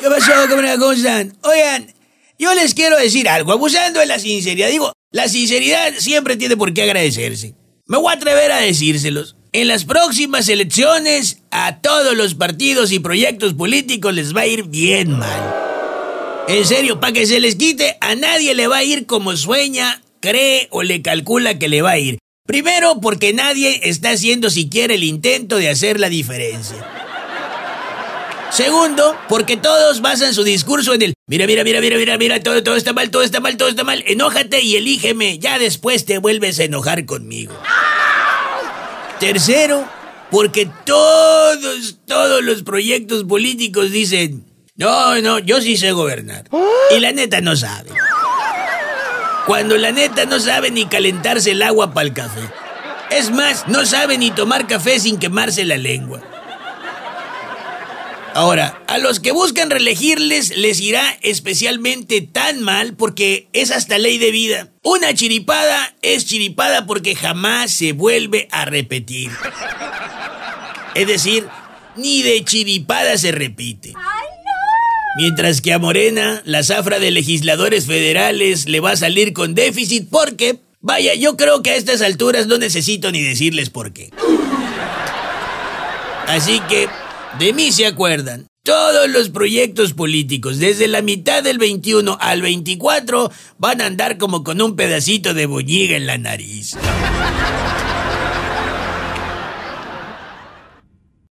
¿Qué pasó? ¿Cómo están? Oigan, yo les quiero decir algo, abusando de la sinceridad. Digo, la sinceridad siempre tiene por qué agradecerse. Me voy a atrever a decírselos. En las próximas elecciones, a todos los partidos y proyectos políticos les va a ir bien mal. En serio, para que se les quite, a nadie le va a ir como sueña, cree o le calcula que le va a ir. Primero, porque nadie está haciendo siquiera el intento de hacer la diferencia. Segundo, porque todos basan su discurso en el mira, mira, mira, mira, mira, mira, todo, todo está mal, todo está mal, todo está mal, enójate y elígeme, ya después te vuelves a enojar conmigo. Tercero, porque todos, todos los proyectos políticos dicen, no, no, yo sí sé gobernar. Y la neta no sabe. Cuando la neta no sabe ni calentarse el agua para el café. Es más, no sabe ni tomar café sin quemarse la lengua. Ahora, a los que buscan reelegirles les irá especialmente tan mal porque es hasta ley de vida. Una chiripada es chiripada porque jamás se vuelve a repetir. Es decir, ni de chiripada se repite. Mientras que a Morena, la zafra de legisladores federales le va a salir con déficit porque, vaya, yo creo que a estas alturas no necesito ni decirles por qué. Así que, de mí se acuerdan. Todos los proyectos políticos, desde la mitad del 21 al 24, van a andar como con un pedacito de boñiga en la nariz.